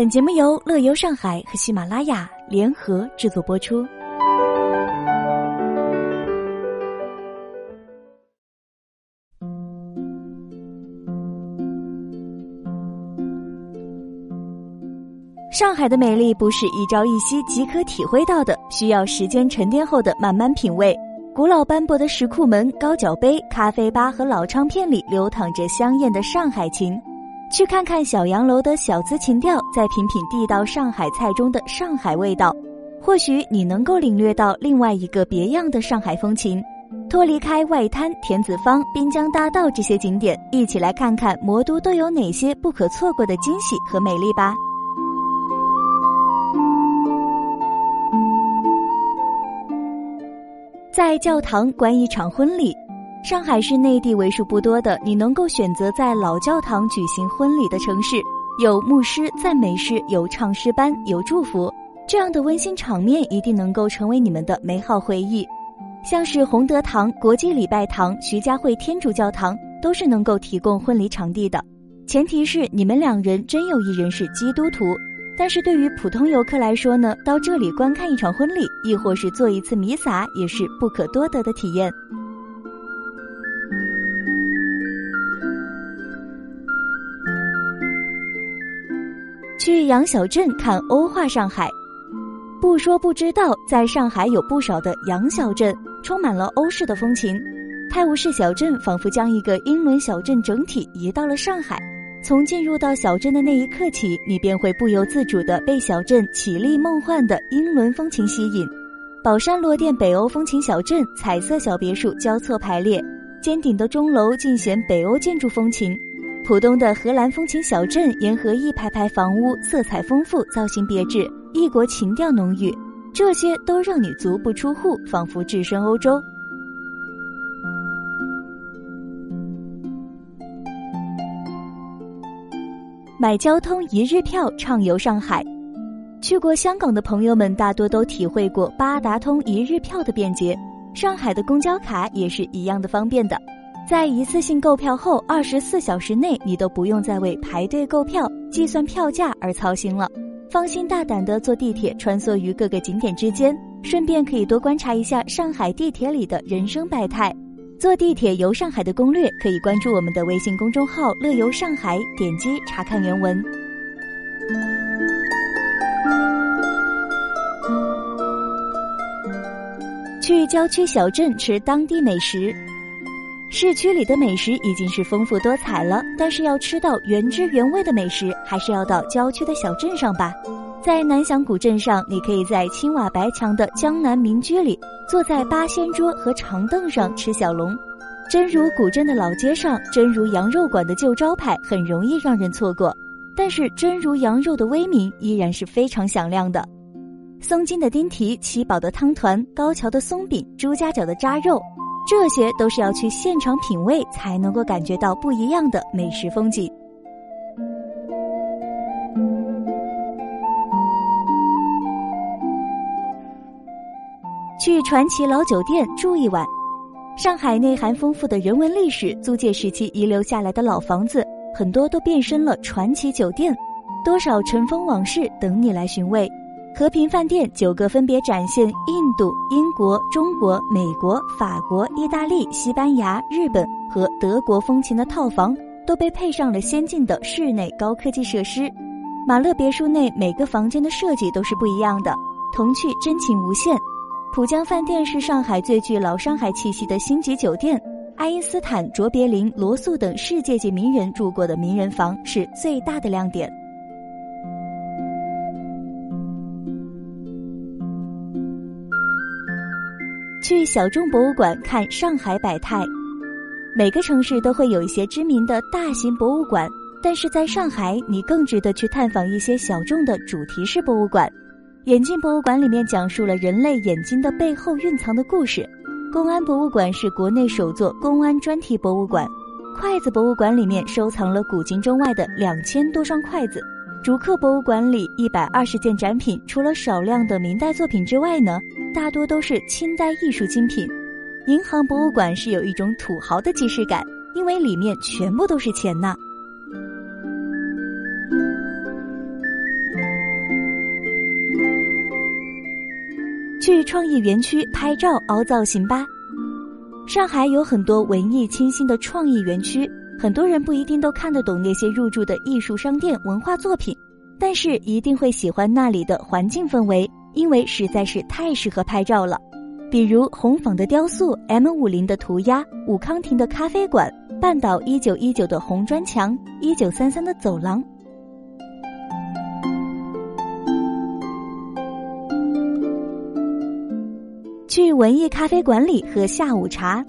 本节目由乐游上海和喜马拉雅联合制作播出。上海的美丽不是一朝一夕即可体会到的，需要时间沉淀后的慢慢品味。古老斑驳的石库门、高脚杯、咖啡吧和老唱片里流淌着香艳的上海情。去看看小洋楼的小资情调，再品品地道上海菜中的上海味道，或许你能够领略到另外一个别样的上海风情。脱离开外滩、田子坊、滨江大道这些景点，一起来看看魔都都有哪些不可错过的惊喜和美丽吧。在教堂观一场婚礼。上海是内地为数不多的你能够选择在老教堂举行婚礼的城市，有牧师、赞美诗，有唱诗班，有祝福，这样的温馨场面一定能够成为你们的美好回忆。像是洪德堂、国际礼拜堂、徐家汇天主教堂都是能够提供婚礼场地的，前提是你们两人真有一人是基督徒。但是对于普通游客来说呢，到这里观看一场婚礼，亦或是做一次弥撒，也是不可多得的体验。去杨小镇看欧化上海，不说不知道，在上海有不少的洋小镇，充满了欧式的风情。泰晤士小镇仿佛将一个英伦小镇整体移到了上海。从进入到小镇的那一刻起，你便会不由自主地被小镇绮丽梦幻的英伦风情吸引。宝山罗店北欧风情小镇，彩色小别墅交错排列，尖顶的钟楼尽显北欧建筑风情。浦东的荷兰风情小镇，沿河一排排房屋，色彩丰富，造型别致，异国情调浓郁，这些都让你足不出户，仿佛置身欧洲。买交通一日票畅游上海，去过香港的朋友们大多都体会过八达通一日票的便捷，上海的公交卡也是一样的方便的。在一次性购票后，二十四小时内你都不用再为排队购票、计算票价而操心了，放心大胆的坐地铁穿梭于各个景点之间，顺便可以多观察一下上海地铁里的人生百态。坐地铁游上海的攻略可以关注我们的微信公众号“乐游上海”，点击查看原文。去郊区小镇吃当地美食。市区里的美食已经是丰富多彩了，但是要吃到原汁原味的美食，还是要到郊区的小镇上吧。在南翔古镇上，你可以在青瓦白墙的江南民居里，坐在八仙桌和长凳上吃小龙。真如古镇的老街上，真如羊肉馆的旧招牌很容易让人错过，但是真如羊肉的威名依然是非常响亮的。松筋的丁蹄，七宝的汤团，高桥的松饼，朱家角的扎肉。这些都是要去现场品味才能够感觉到不一样的美食风景。去传奇老酒店住一晚，上海内涵丰富的人文历史，租界时期遗留下来的老房子，很多都变身了传奇酒店，多少尘封往事等你来寻味。和平饭店九个分别展现印度、英国、中国、美国、法国、意大利、西班牙、日本和德国风情的套房，都被配上了先进的室内高科技设施。马勒别墅内每个房间的设计都是不一样的，童趣真情无限。浦江饭店是上海最具老上海气息的星级酒店，爱因斯坦、卓别林、罗素等世界级名人住过的名人房是最大的亮点。去小众博物馆看上海百态。每个城市都会有一些知名的大型博物馆，但是在上海，你更值得去探访一些小众的主题式博物馆。眼镜博物馆里面讲述了人类眼睛的背后蕴藏的故事。公安博物馆是国内首座公安专题博物馆。筷子博物馆里面收藏了古今中外的两千多双筷子。竹刻博物馆里一百二十件展品，除了少量的明代作品之外呢，大多都是清代艺术精品。银行博物馆是有一种土豪的既视感，因为里面全部都是钱呐。去创意园区拍照凹造型吧。上海有很多文艺清新的创意园区，很多人不一定都看得懂那些入驻的艺术商店、文化作品，但是一定会喜欢那里的环境氛围，因为实在是太适合拍照了。比如红坊的雕塑、M 五零的涂鸦、武康亭的咖啡馆、半岛一九一九的红砖墙、一九三三的走廊。去文艺咖啡馆里喝下午茶，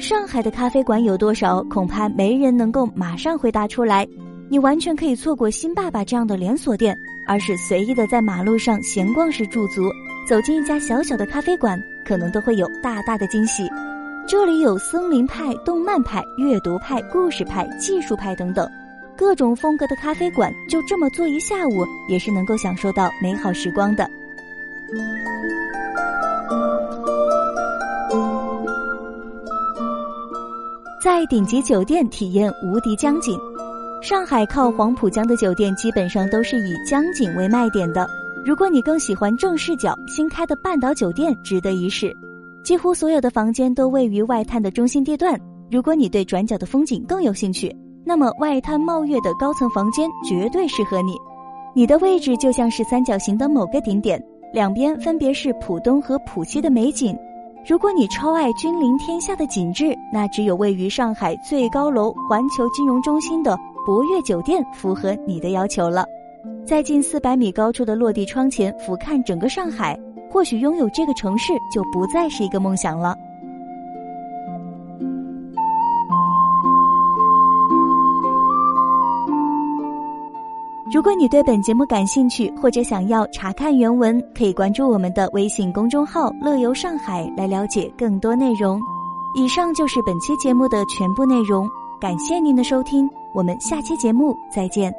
上海的咖啡馆有多少？恐怕没人能够马上回答出来。你完全可以错过新爸爸这样的连锁店，而是随意的在马路上闲逛时驻足，走进一家小小的咖啡馆。可能都会有大大的惊喜。这里有森林派、动漫派、阅读派、故事派、技术派等等，各种风格的咖啡馆，就这么坐一下午，也是能够享受到美好时光的。在顶级酒店体验无敌江景，上海靠黄浦江的酒店基本上都是以江景为卖点的。如果你更喜欢正视角，新开的半岛酒店值得一试。几乎所有的房间都位于外滩的中心地段。如果你对转角的风景更有兴趣，那么外滩茂月的高层房间绝对适合你。你的位置就像是三角形的某个顶点，两边分别是浦东和浦西的美景。如果你超爱君临天下的景致，那只有位于上海最高楼环球金融中心的博悦酒店符合你的要求了。在近四百米高处的落地窗前俯瞰整个上海，或许拥有这个城市就不再是一个梦想了。如果你对本节目感兴趣，或者想要查看原文，可以关注我们的微信公众号“乐游上海”来了解更多内容。以上就是本期节目的全部内容，感谢您的收听，我们下期节目再见。